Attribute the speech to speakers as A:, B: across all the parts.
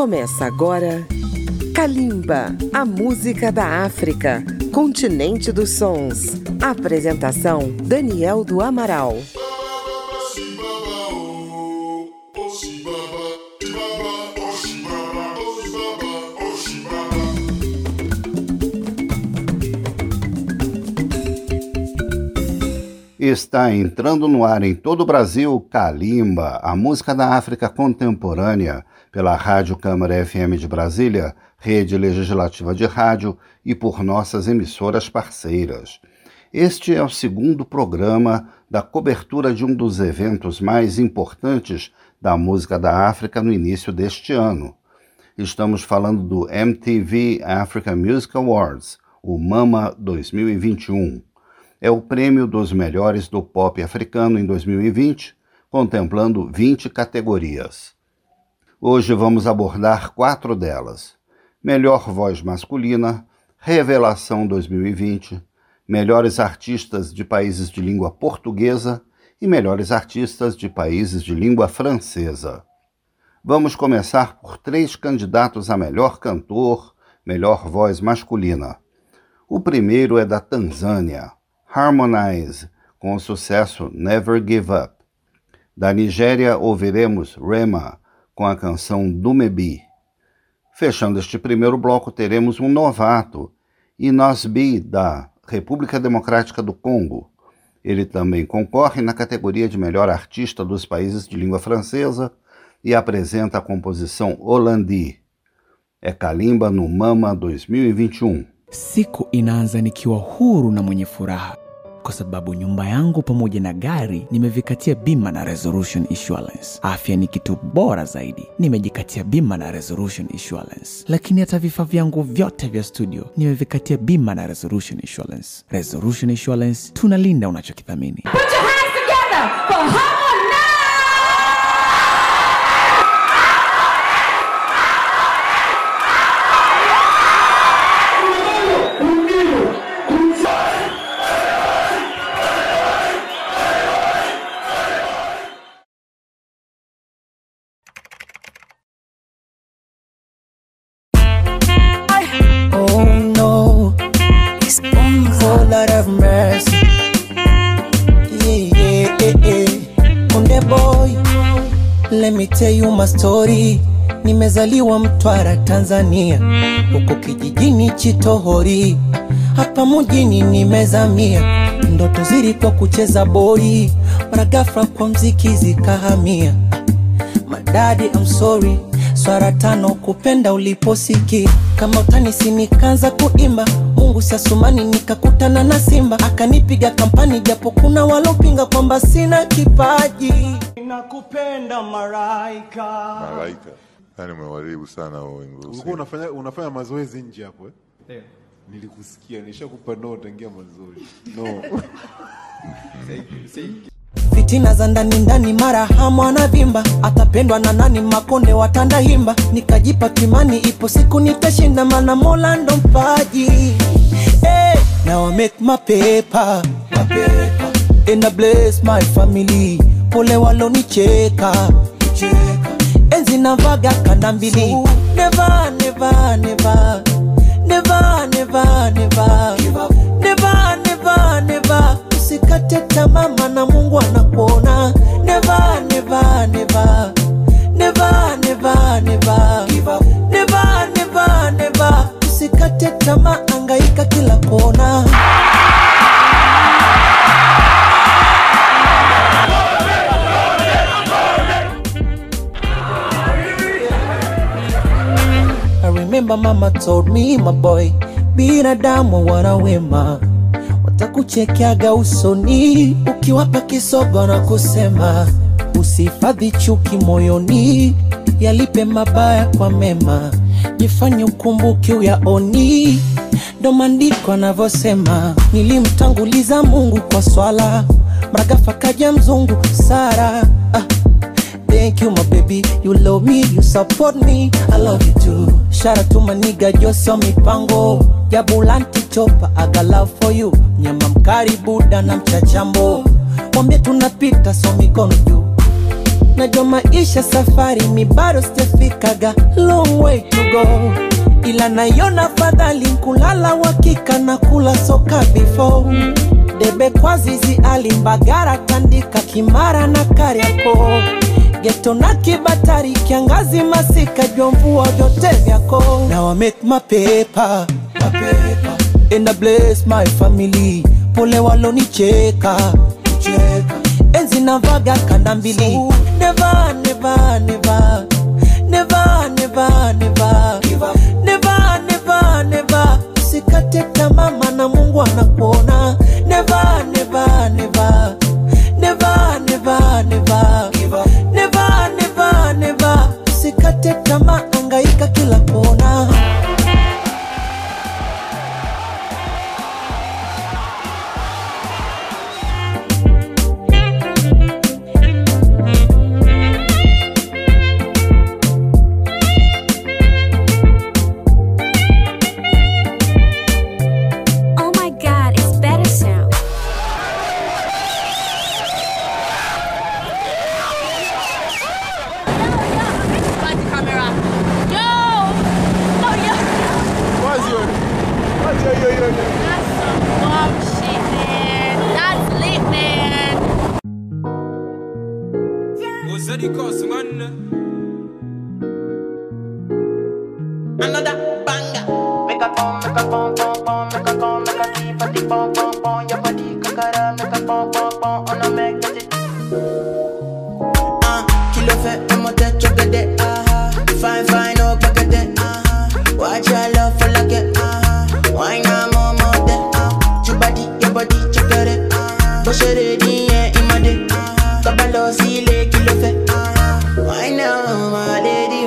A: Começa agora Kalimba, a música da África, continente dos sons. Apresentação Daniel do Amaral.
B: Está entrando no ar em todo o Brasil Kalimba, a música da África contemporânea, pela Rádio Câmara FM de Brasília, rede legislativa de rádio e por nossas emissoras parceiras. Este é o segundo programa da cobertura de um dos eventos mais importantes da música da África no início deste ano. Estamos falando do MTV Africa Music Awards, o MAMA 2021 é o prêmio dos melhores do pop africano em 2020, contemplando 20 categorias. Hoje vamos abordar quatro delas: Melhor Voz Masculina, Revelação 2020, Melhores Artistas de Países de Língua Portuguesa e Melhores Artistas de Países de Língua Francesa. Vamos começar por três candidatos a melhor cantor, melhor voz masculina. O primeiro é da Tanzânia. Harmonize, com o sucesso Never Give Up. Da Nigéria ouviremos Rema, com a canção Dumebi. Fechando este primeiro bloco, teremos um novato, Inosbi, da República Democrática do Congo. Ele também concorre na categoria de melhor artista dos países de língua francesa e apresenta a composição Holandi. É Kalimba no Mama 2021.
C: Siku inaanza nikiwa huru na mwenye furaha kwa sababu nyumba yangu pamoja na gari nimevikatia bima na Resolution Insurance. Afya ni kitu bora zaidi, nimejikatia bima na Resolution Insurance. Lakini hata vifaa vyangu vyote vya studio nimevikatia bima na Resolution Insurance. Resolution Insurance, tunalinda unachokithamini.
D: Tell you my story. Nimezaliwa Mtwara, Tanzania, huko kijijini Chitohori, hapa mjini nimezamia. Ndoto zilikuwa kucheza boli, mara ghafla kwa mziki zikahamia. daddy I'm sorry, swara tano kupenda uliposiki kama utanisi nikaanza kuimba Mungu siasumani nikakutana na simba akanipiga kampani japo kuna walopinga kwamba sina kipaji nakupenda maraika
E: maraika yani umewaribu sana.
F: Ulikuwa unafanya unafanya mazoezi nje hapo eh? Nilikusikia, nishakupa no tangia mwanzoni. No.
D: Fitina za ndani ndani mara hamu anavimba atapendwa na nani makonde watanda himba nikajipa kimani ipo siku nitashinda mana mola ndo mpaji hey, now I make my paper, my paper. And I bless my family pole walonicheka cheka. enzi navaga kanda mbili. Never, never, never. Never, never, never. usikate tamama na mungu anakuona. Neva neva neva. Neva neva neva. Neva neva neva usikate tamaa angaika kila kona. I remember mama told me my boy binadamu wanawema wema, watakuchekeaga usoni ukiwapa kisogo na kusema usihifadhi chuki moyoni, yalipe mabaya kwa mema, jifanye ukumbuke uyaoni. Ndo maandiko anavyosema, nilimtanguliza Mungu kwa swala, mragafa kaja mzungu Sara ah. Thank you, my baby. You love me, you support me. I love you too. To my nigga Josio Mipango. Jabulanti chopa agalau for you, nyama mkari buda na mchachambo, mwambie tunapita so mikono juu.
G: Najua maisha safari, mi bado sijafikaga, long way to go, ila naiona fadhali kulala wakika na kula soka before. Debe kwa zizi alimbagara tandika kimara na kariako geto na kibatari kiangazi masika jwa mvua vyote vyako. Na wamake mapepa, mapepa and I bless my family. Pole walonicheka. Enzi navaga kanda mbili. Never, never, never, never, never, never, never, never, never, usikate tamaa. Why now, my
H: lady?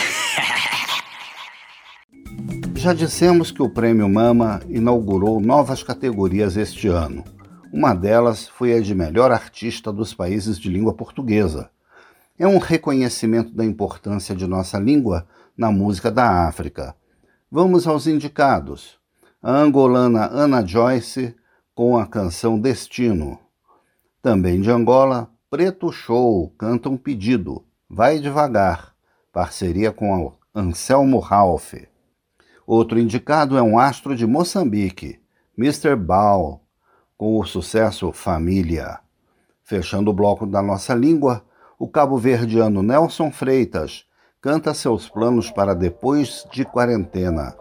B: Já dissemos que o Prêmio Mama inaugurou novas categorias este ano. Uma delas foi a de melhor artista dos países de língua portuguesa. É um reconhecimento da importância de nossa língua na música da África. Vamos aos indicados. A angolana Ana Joyce com a canção Destino. Também de Angola, Preto Show canta um pedido, Vai Devagar, parceria com Anselmo Ralph. Outro indicado é um astro de Moçambique, Mr. Bal, com o sucesso Família. Fechando o bloco da nossa língua, o cabo-verdiano Nelson Freitas canta seus planos para depois de quarentena,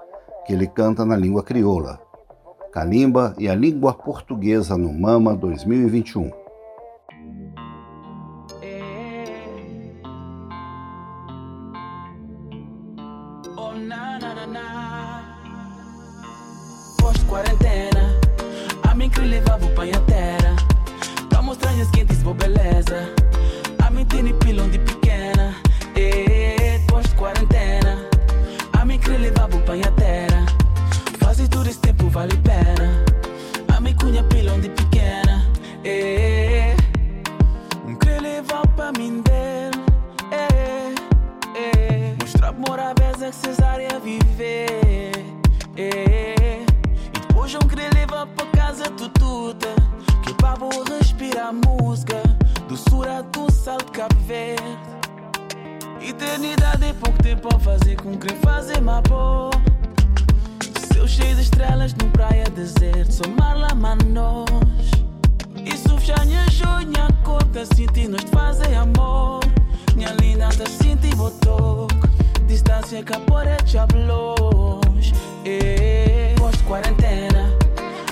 B: que ele canta na língua crioula. Calimba e a língua portuguesa no Mama 2021.
I: A tem pilão de pequena, e pós-quarentena, a mim que levava pai à terra, fazer tudo esse tempo vale a pena. A mim cunha pilão de pequena, e que levar pra mim dele, mostrar amor a cesárea viver. E depois eu querer levar pra casa tututa Que pra vou respirar música Doçura do sal de Cabo Verde. Eternidade é pouco tempo a fazer com quem fazer boa Céu cheio de estrelas num praia deserto Somar lá manos Isso já minha jonha conta Sinti nós de fazer amor. Minha linda tá sinti botou Distância que a porra é longe eh, Pós-quarentena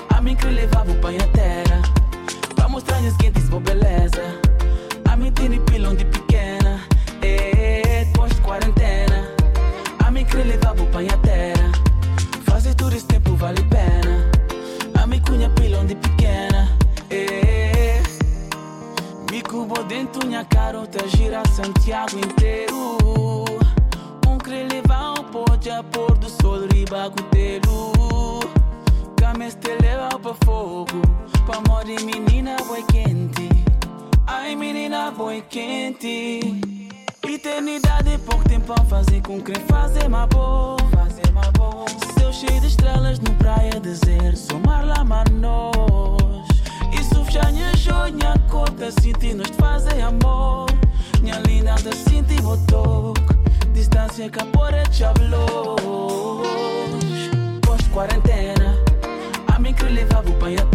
I: A mim que levava o pai à terra. Pra mostrar as quentes boa beleza A mim tem pilão de pequena eh, Pós-quarentena A mim que levava o à terra Fazer tudo esse tempo vale a pena. A mim cunha pilão de pequena eh, Me cubo dentro minha carota gira Santiago inteiro Um querer levar um pote a pôr do sol riba com telo Cames te leva pra fogo Pra morrer menina boi quente Ai menina boi quente. Eternidade é pouco tempo a fazer com quem fazer uma boa. Fazer uma boa. Céu cheio de estrelas no praia deserto Somar lá manos minha jonha conta Sinti nós de fazer amor. Minha linda da sinti botou Distância que a porra te hablou Pós-quarentena A mim que levava o pai à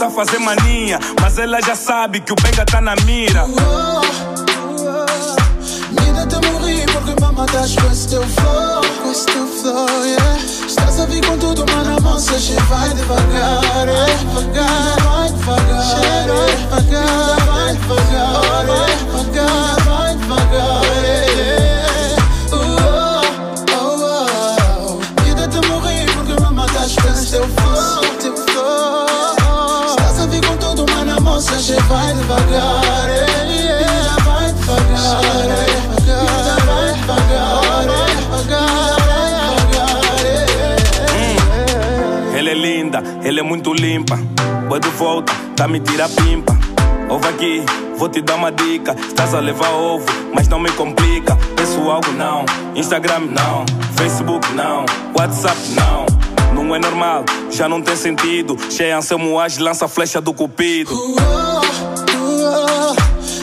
J: tá fazer mania. Mas ela já sabe que o benga tá na mira.
K: Mira te morri porque me matas com esse teu flow Com esse teu flow, yeah Estás a vir com tudo, mas na mão cê vai devagar, é Devagar, vai devagar, Devagar,
J: volta, tá me tira pimpa. Ouve aqui, vou te dar uma dica. Estás a levar ovo, mas não me complica. Peço algo não, Instagram não, Facebook não, WhatsApp não. Não é normal, já não tem sentido. Cheia Anselmo age, lança a flecha do cupido.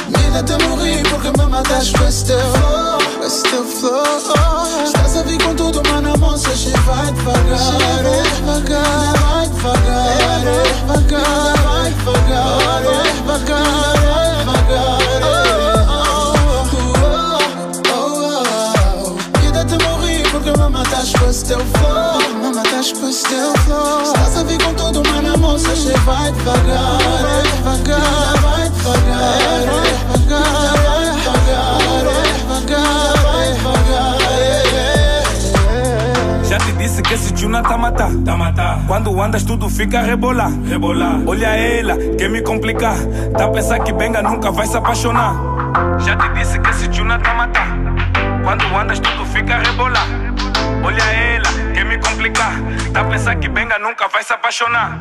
K: Mira, te morri porque me matas com esse teu flow Com esse teu flow Estás a vir com tudo, mas na mão cê vai devagar é Devagar, vai devagar é Devagar, vai devagar é Devagar, vai devagar Mira, te morri porque me matas com esse teu flow flow Estás a vir com tudo, mas na mão cê vai devagar é Devagar, vai devagar é Devagar, vai devagar é Devagar, vai devagar
J: Que esse tuna tá matar, tá matar. Quando andas tudo fica a rebolar, rebolar. Olha ela, quer me complicar. Tá a pensar que benga nunca vai se apaixonar. Já te disse que esse tuna tá matar. Quando andas tudo fica a rebolar. Olha ela, quer me complicar. Tá a pensar que benga nunca vai se apaixonar.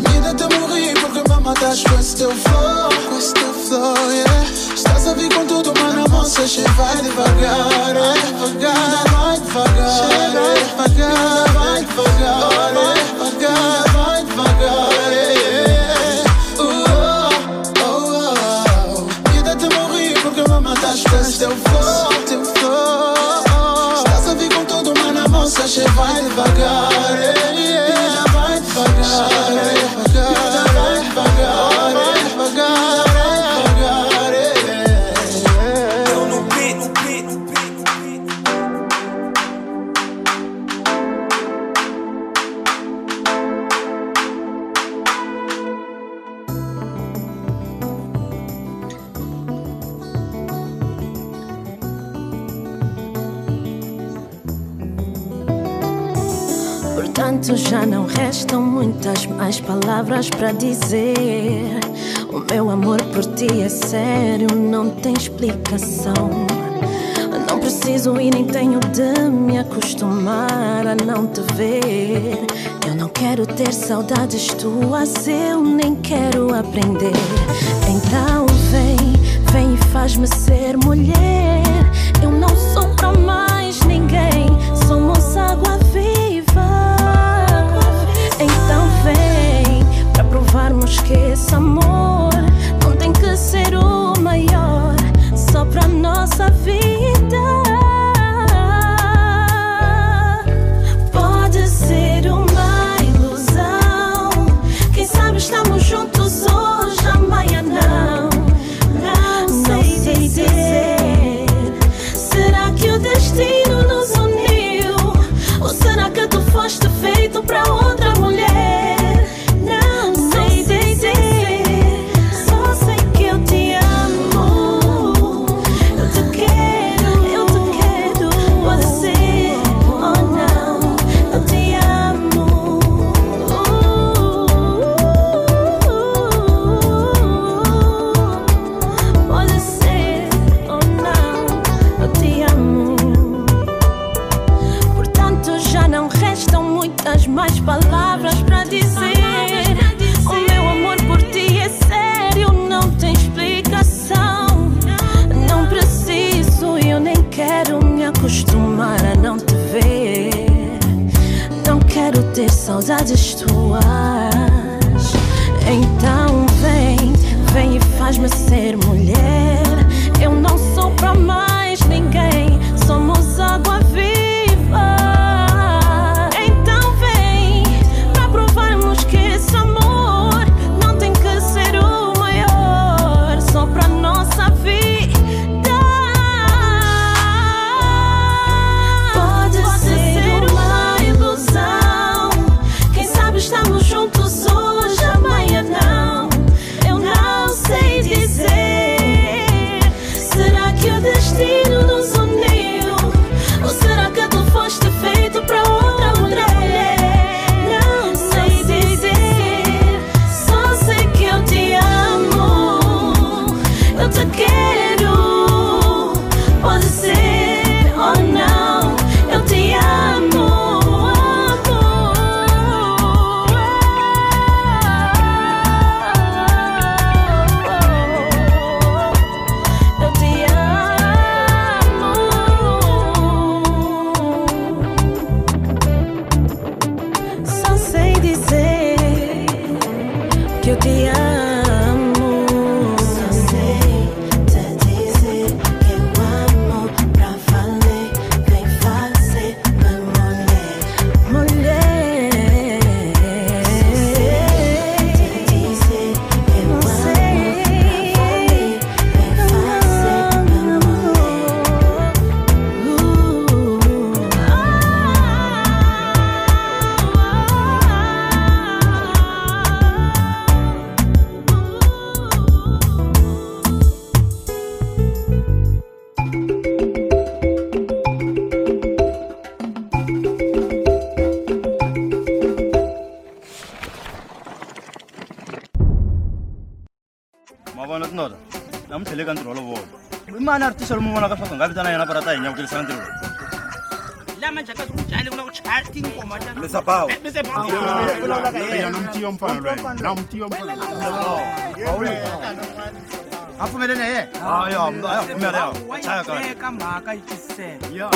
K: Mira, te morri porque me matas com esse teu flow Com esse teu flow, yeah Estás a vir com tudo, mas na mão cê vai devagar é Devagar, vai devagar é Devagar, vai devagar é Devagar, vai devagar é Oh, oh, oh. Matas com esse teu flow Estás a vir com tudo, mas na mão cê vai devagar
L: muitas mais palavras para dizer. O meu amor por ti é sério, não tem explicação. Não preciso e nem tenho de me acostumar a não te ver. Eu não quero ter saudades tuas, eu nem quero aprender. Então vem, vem e faz-me ser mulher. Eu não
M: yung panlay. Namti yung panlay. 아프면 되네. 아, 야, 아프면 돼요. 자야, 가. 내
N: 까마가 있겠어.
O: 야.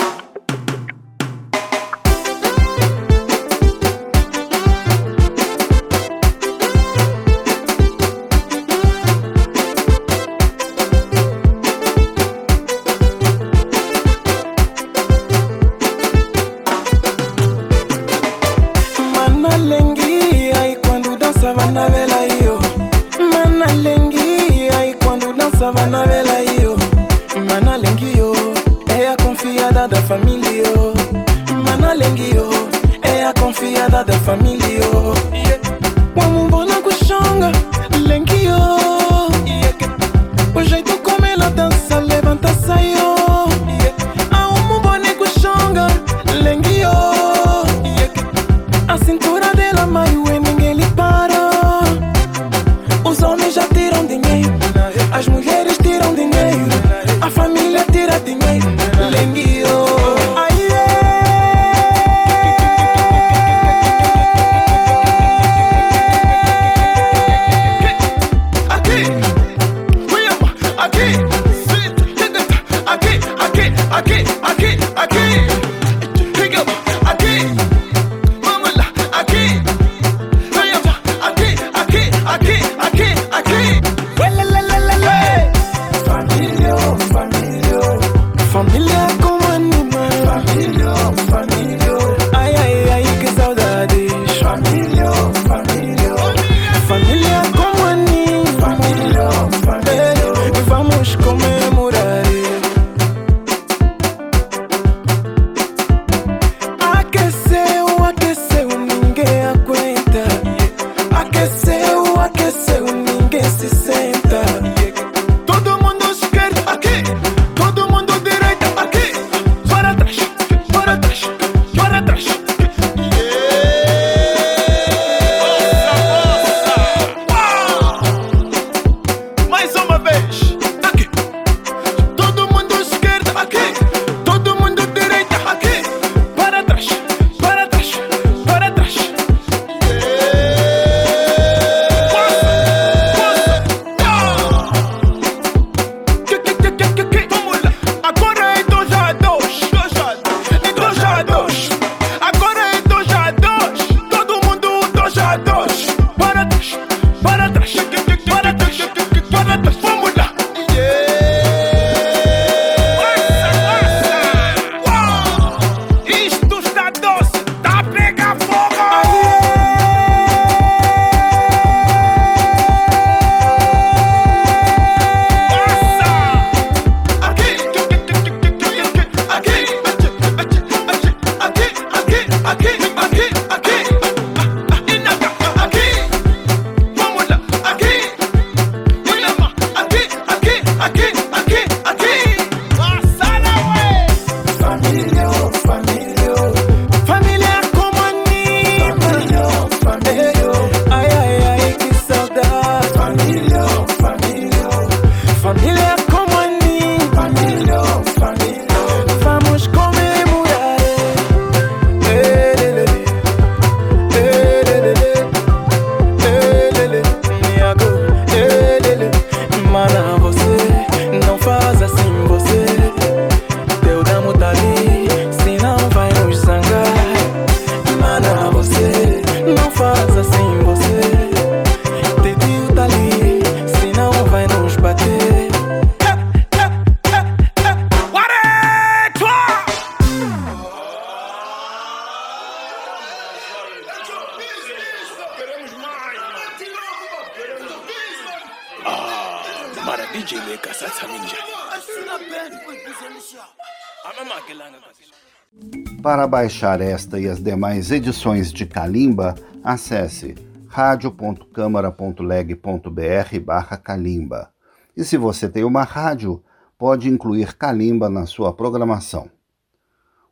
O: baixar esta e as demais edições de Calimba, acesse radio.câmara.leg.br barra Calimba. E se você tem uma rádio,
B: pode incluir Calimba na sua programação.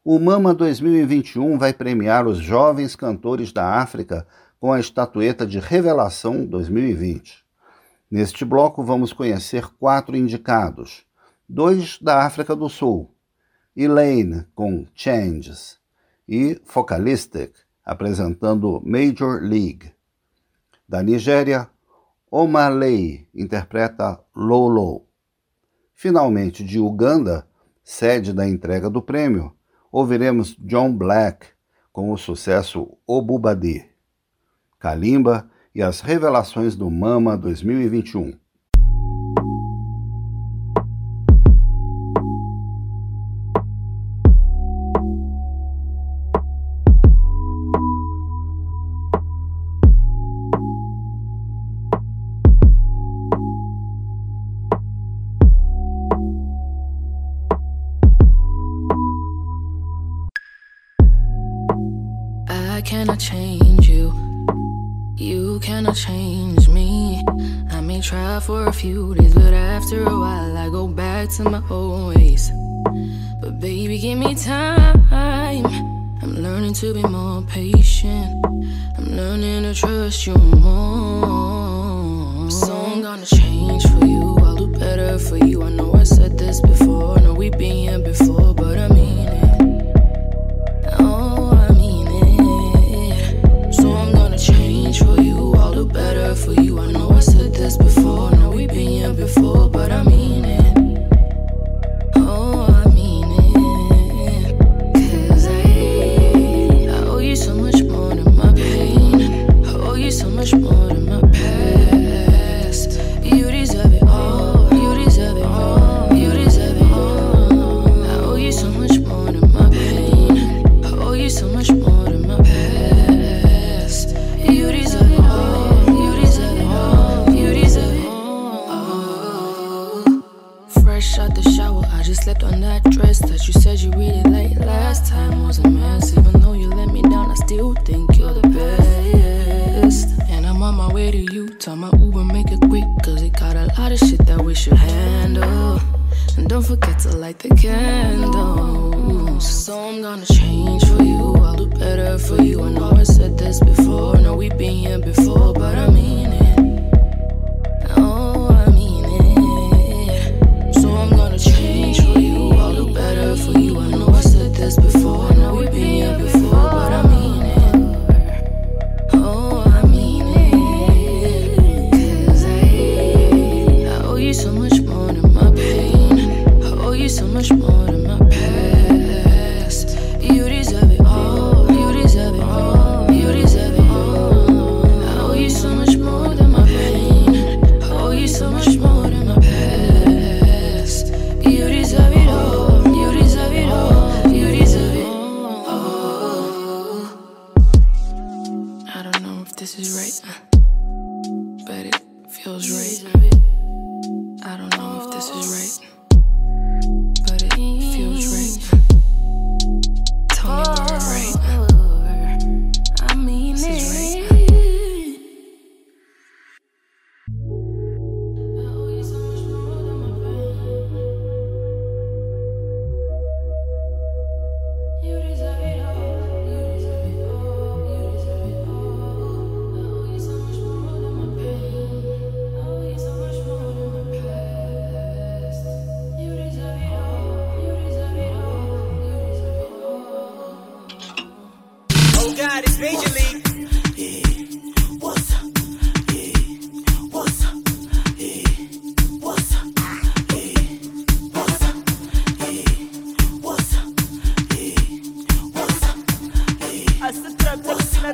B: O Mama 2021 vai premiar os jovens cantores da África com a estatueta de Revelação 2020. Neste bloco, vamos conhecer quatro indicados: dois da África do Sul, Elaine com Changes e Focalistic, apresentando Major League. Da Nigéria, Omaley interpreta Lolo. Finalmente, de Uganda, sede da entrega do prêmio, ouviremos John Black com o sucesso Obubadi, Kalimba e as revelações do Mama 2021.
P: few days, but after a while I go back to my old ways. But baby, give me time. I'm learning to be more patient. I'm learning to trust you more. So I'm gonna change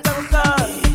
P: Don't.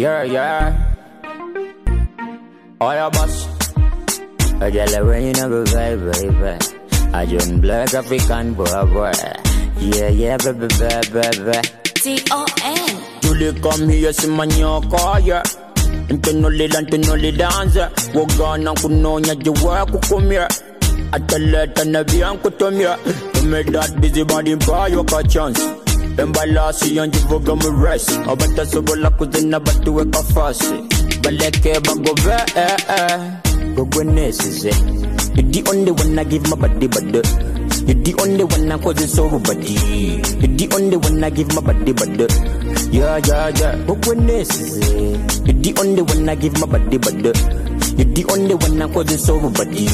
Q: Yeah, yeah. All your boss. A girl when you know go baby. vibe. I join black African boy, boy. Yeah, yeah, baby, baby, baby.
R: T-O-N.
Q: Julie come here, see my new car, yeah. Ntunuli la ntunuli danze Wogana kunonya jiwa kukumia Ataleta na vyankutumia that busy body by your chance Embalasi yanjivuga mu rest. Abata sobola kuzina batuweka fasi. Baleke bagove eh eh. Gogwenesize. You the only one I give my body body. You the only one I cause it's over body. You the only one I give my body body. Yeah yeah yeah. Gogwenesize. You the only one I give my body body. You the only one I cause it's over body.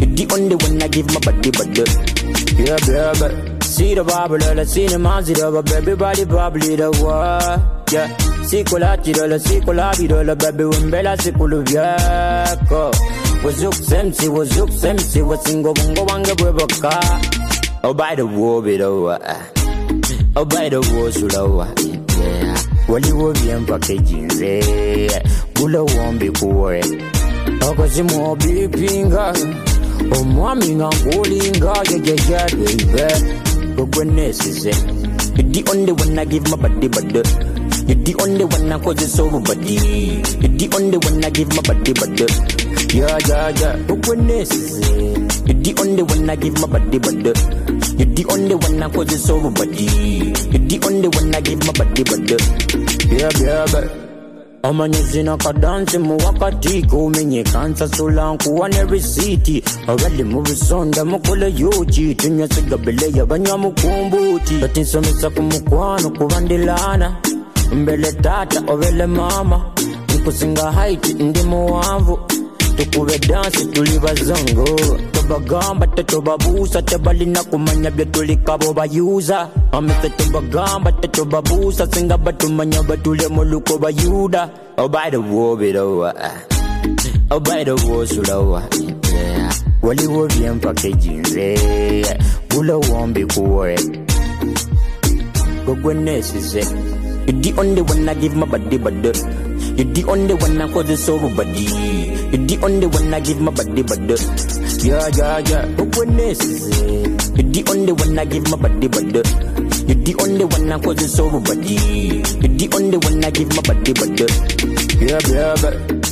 Q: You the only one I give my body body. Yeah baby. See the bubble, uh, let's see the man, see the baby body bubble, the what? Yeah. Sikolati dola, sikolabi dola, baby wimbela sikulu vyako. Wazuk semsi, wazuk semsi, wasingo bungo wange bweboka. Oh by the war bidowa. Oh by the war sulawa. Yeah. Wali wo bien packaging Kula wombi kuwe. Akazimu obipinga. Omwami nga nkulinga, yeah yeah yeah baby. Gogwenesize. You the only one I give my body body. Uh, you're the only one I cause it's over body. You're the only one I give my body body. Uh, yeah yeah yeah. Gogwenesize. You the only one I give my body body. Uh, you're the only one I cause it's over body. You're the only one I give my body body. Yeah yeah yeah. Amanyezina kadansi mu wakati kumenyekansa solankuwa ne risiti. Abali mu bisonda mukole yuki tunywesiga yabanywa mukumbuti batinsomesa ku mukwano kubandilana. Mbele tata obele mama nkusinga haiti ndi muwanvu tukube dansi tuli bazongo bagamba tetobabuusa tebalina kumanya byetulika bobayuza amife tubagamba tetobabuusa singa batumanya batule mu luko bayuda obaire oh, bwoberowa obaire oh, bwosulawa waliwo byempaka ejinze bulowombi kuwe gwegwenesize You the only one I give my body, but you the only one I cause it's over body. You the only one I give my body body. Yeah yeah yeah. Gogweness You're the only one I give my body body. You're the only one I cause it's over body. You the only one I give my body body. Yeah yeah yeah.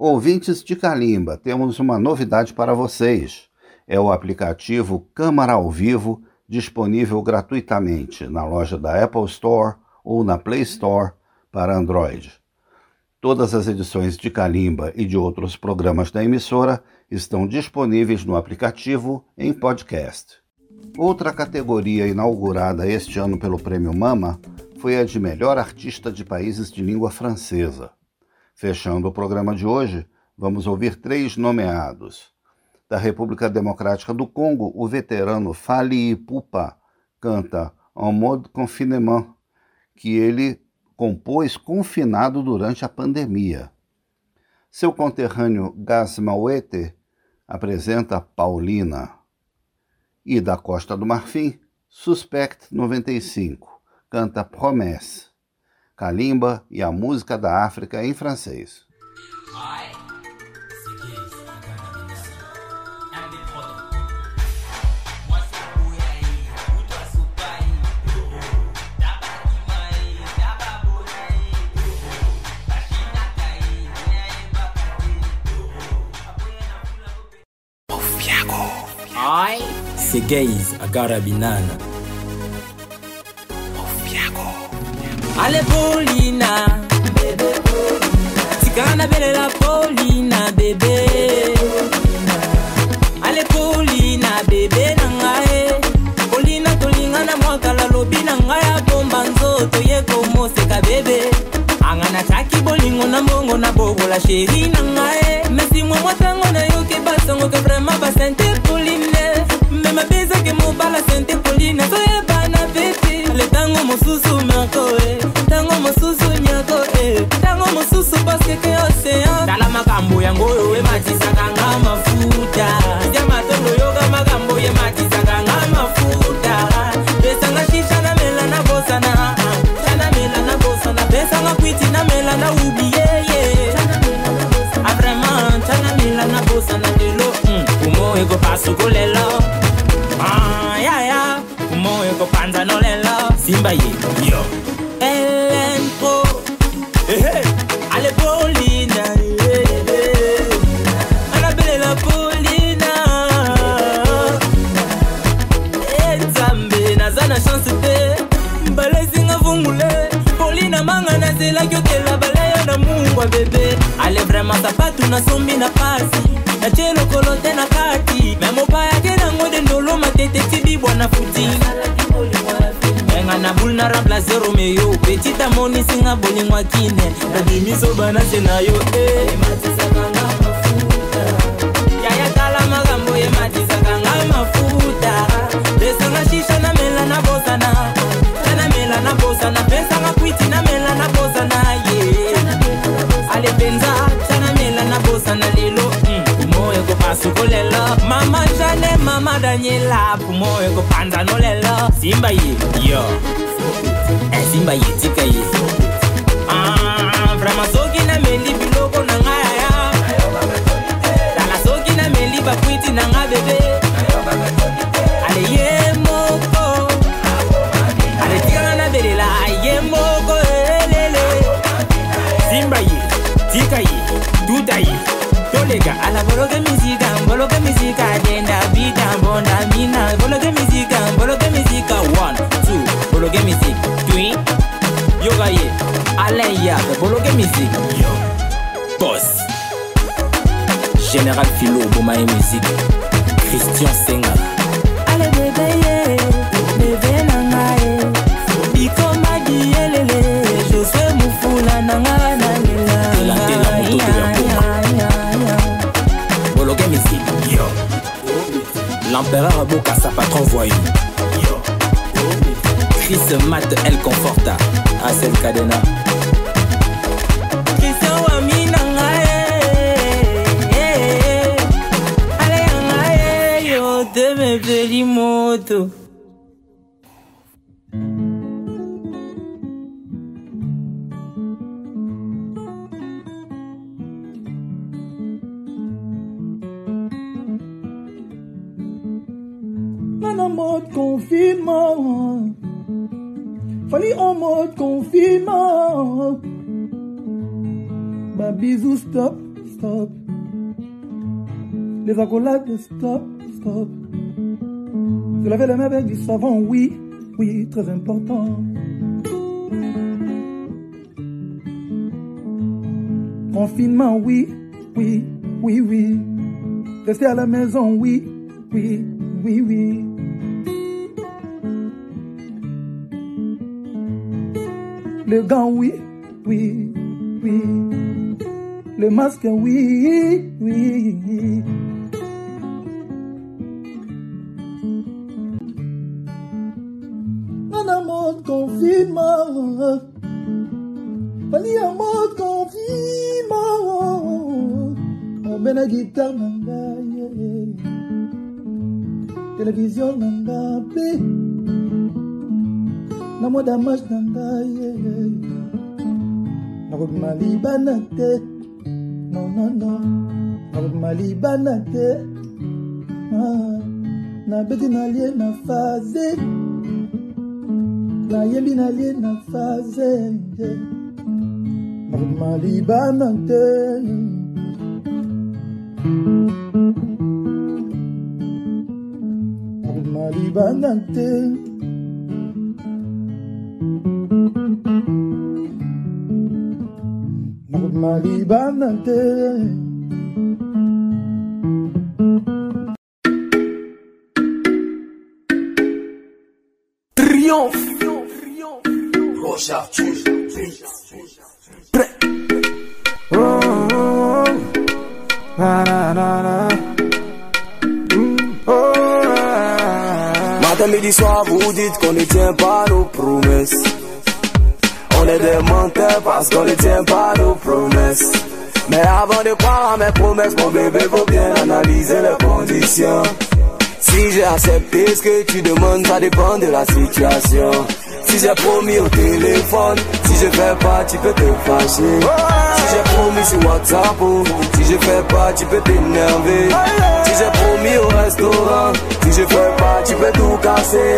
B: Ouvintes de Calimba, temos uma novidade para vocês. É o aplicativo Câmara ao Vivo, disponível gratuitamente na loja da Apple Store ou na Play Store para Android. Todas as edições de Calimba e de outros programas da emissora estão disponíveis no aplicativo em podcast. Outra categoria inaugurada este ano pelo Prêmio Mama foi a de melhor artista de países de língua francesa. Fechando o programa de hoje, vamos ouvir três nomeados. Da República Democrática do Congo, o veterano Fali Ipupa canta En mode confinement, que ele compôs confinado durante a pandemia. Seu conterrâneo Gas Mauete apresenta Paulina. E da Costa do Marfim, Suspect 95 canta Promesse. Kalimba e a música da África em francês.
S: Ai, Segueis, agora binana.
T: ale polina tikanga na belela polina bebe. Ale polina bebe na ngai polina tolinga na mwakala lobi na ngai abomba nzoto ye komoseka bebe. Anga nataki bolingo na mbongo na bobola sheri na ngai mesimwa mwatango nayoki basango ke vraimen basente polina mema bezake mobala sente polina soyeba. mosusu miako e eh. ntango mosusu miako e eh. ntango mosusu paskeke osean tala makambo yango oyo ematisaka nga mafuta. Ya matongo yoka makambo oyo ematisaka nga mafuta. Pesanga shisha namela na bosana. Tanamela na bosana. Pesanga kwiti namela na ubieye eh, ah, vraiment tanamela na bosana lelo. Hmm. Omo ekopasokolela sapatu nasombi na pasi. Natie lokolo te na kati. Me mopaya te nango de ndolo matete tibibwa na futi. Menga na bul na rabla zero meyo. Petit amonisinga bolingwa kine. Nadimisoba na se na yo eh. Ekopasu kolela mama jane mama daniela pumo ekopanza nolela simba ye yo. Eh, simba ye tika ye. Ah, vraiment soki nameli biloko na ngai aya. Tala soki nameli bakwiti na nga bebe. Ale ye moko. Ale tikanga nabelela ye moko elele.
U: Simba ye, tika ye, tuta ye, tolega.
T: ala boloke mizika boloke mizika denda bita bonda mina. Boloke mizika boloke mizika one two. Boloke music three. Yoga ye alain ya boloke music
U: yo. Boss. Général philo bomaye musique christian senga l'empereur Bokassa patron voyou. Chris Matt El Conforta,
V: Racel Cadena. Confinement. Bah bisous, stop, stop. Les accolades, stop, stop. Se laver les mains avec du savon, oui, oui, très important. Confinement, oui, oui, oui, oui. Rester à la maison, oui, oui, oui, oui. Le gant, oui, oui, oui. Le masque, oui, oui. On a mode confinement. Fallait en mode confinement. On met la guitare, nanga, yeah. Télévision, nanga, bé. Na moda match, nanga, yeah. nakobima libana te. Nonono nakobima libana te. Ah, nabeti nalie na faze nayembi nalie na faze nakobima libana te. Nakobima libana te maribandante.
W: Trionf Rocha Pre oh, oh. Na, na, na, na. Mm, oh, ah.
X: Matelli di soif, vous dites qu'on ne tient pas nos promesses Est des menteurs parce qu'on ne tient pas nos promesses. Mais avant de croire à mes promesses, mon bébé, faut bien analyser les conditions. Si j'ai accepté ce que tu demandes, ça dépend de la situation. Si j'ai promis au téléphone, si je fais pas, tu peux te fâcher. Si j'ai promis sur WhatsApp, oh, si je fais pas, tu peux t'énerver. Si j'ai promis au restaurant, si je fais pas, tu peux tout casser.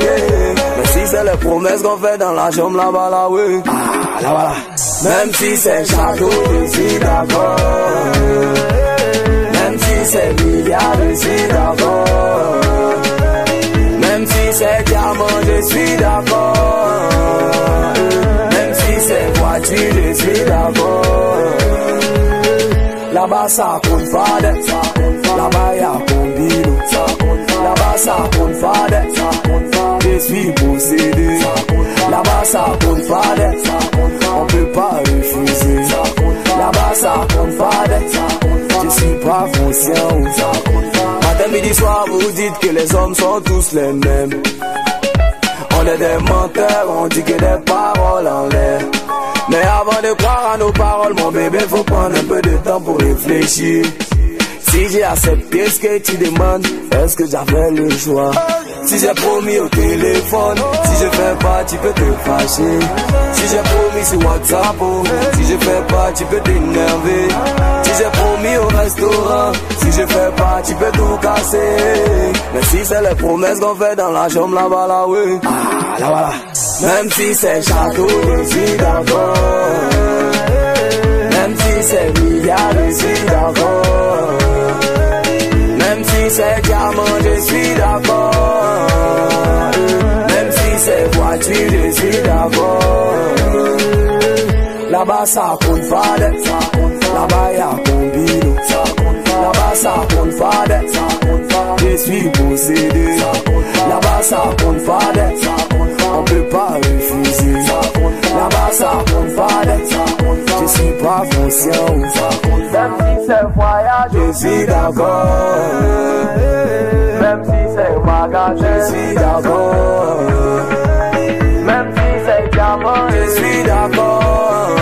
X: Mais si c'est les promesses qu'on fait dans la chambre là-bas, là, oui. Ah, Même si c'est suis d'accord. Même si c'est suis d'accord. Même si c'est diamant, je suis d'accord. Même si c'est voiture, je suis d'accord. Là-bas, ça compte pas de. Là-bas, y'a combino. Là-bas, ça compte pas de. Je suis possédé. Là-bas, ça compte pas de. On peut pas refuser. Là-bas, ça compte pas de. Je suis pas conscient. Matin, midi, soir, vous dites que les hommes sont tous les mêmes. On est des menteurs, on dit que des paroles en l'air. Mais avant de croire à nos paroles, mon bébé, faut prendre un peu de temps pour réfléchir. Si j'ai accepté ce que tu demandes, est-ce que j'avais le choix? Si j'ai promis au téléphone, si je fais pas, tu peux te fâcher. Si j'ai promis sur WhatsApp, oh, si je fais pas, tu peux t'énerver. Si j'ai promis au restaurant, si je fais pas, tu peux tout casser. Mais si c'est les promesses qu'on fait dans la chambre là-bas, là, oui. Ah, là, voilà. Même si c'est château, suis d'accord. Même si c'est milliard. Même si c'est diamant, je suis d'accord. Même si c'est voiture, je suis d'accord. Là-bas, ça compte pas de. Là-bas, y'a combino. Là-bas, ça compte pas de. Je suis possédé. Là-bas, ça compte pas de. On peut pas refuser. Là-bas, ça compte pas de. Je suis pas conscient. Même si c'est voyage, je suis d'accord. Magasin, je suis d'accord. Même si c'est diamant, je suis d'accord.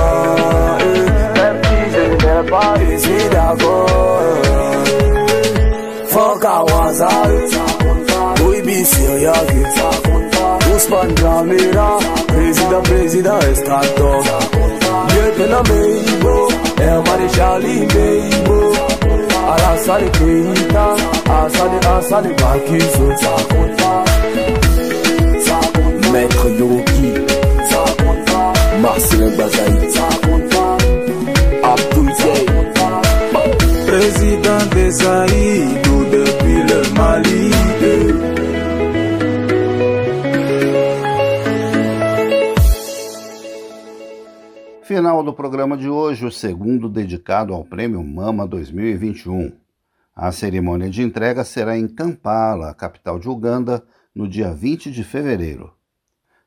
X: Même si je n'ai pas, je suis d'accord. Fuck Awazari, we be serious. Usman Jamira, président, président, extracteur. Lieutenant Meibo, Air Maréchal Meibo. asali keita asali asali bakizo maître Yoroki Marcelin Bazaï Abdoul
Y: Président des Aïd
B: Final do programa de hoje, o segundo dedicado ao Prêmio Mama 2021. A cerimônia de entrega será em Kampala, capital de Uganda, no dia 20 de fevereiro.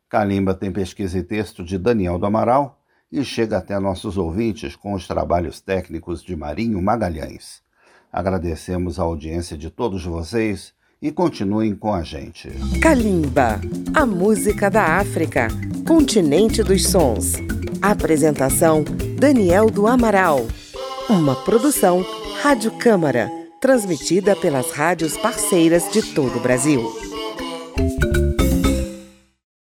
B: Kalimba tem pesquisa e texto de Daniel do Amaral e chega até nossos ouvintes com os trabalhos técnicos de Marinho Magalhães. Agradecemos a audiência de todos vocês e continuem com a gente.
Z: Kalimba, a música da África, continente dos sons. Apresentação: Daniel do Amaral. Uma produção Rádio Câmara, transmitida pelas rádios parceiras de todo o Brasil.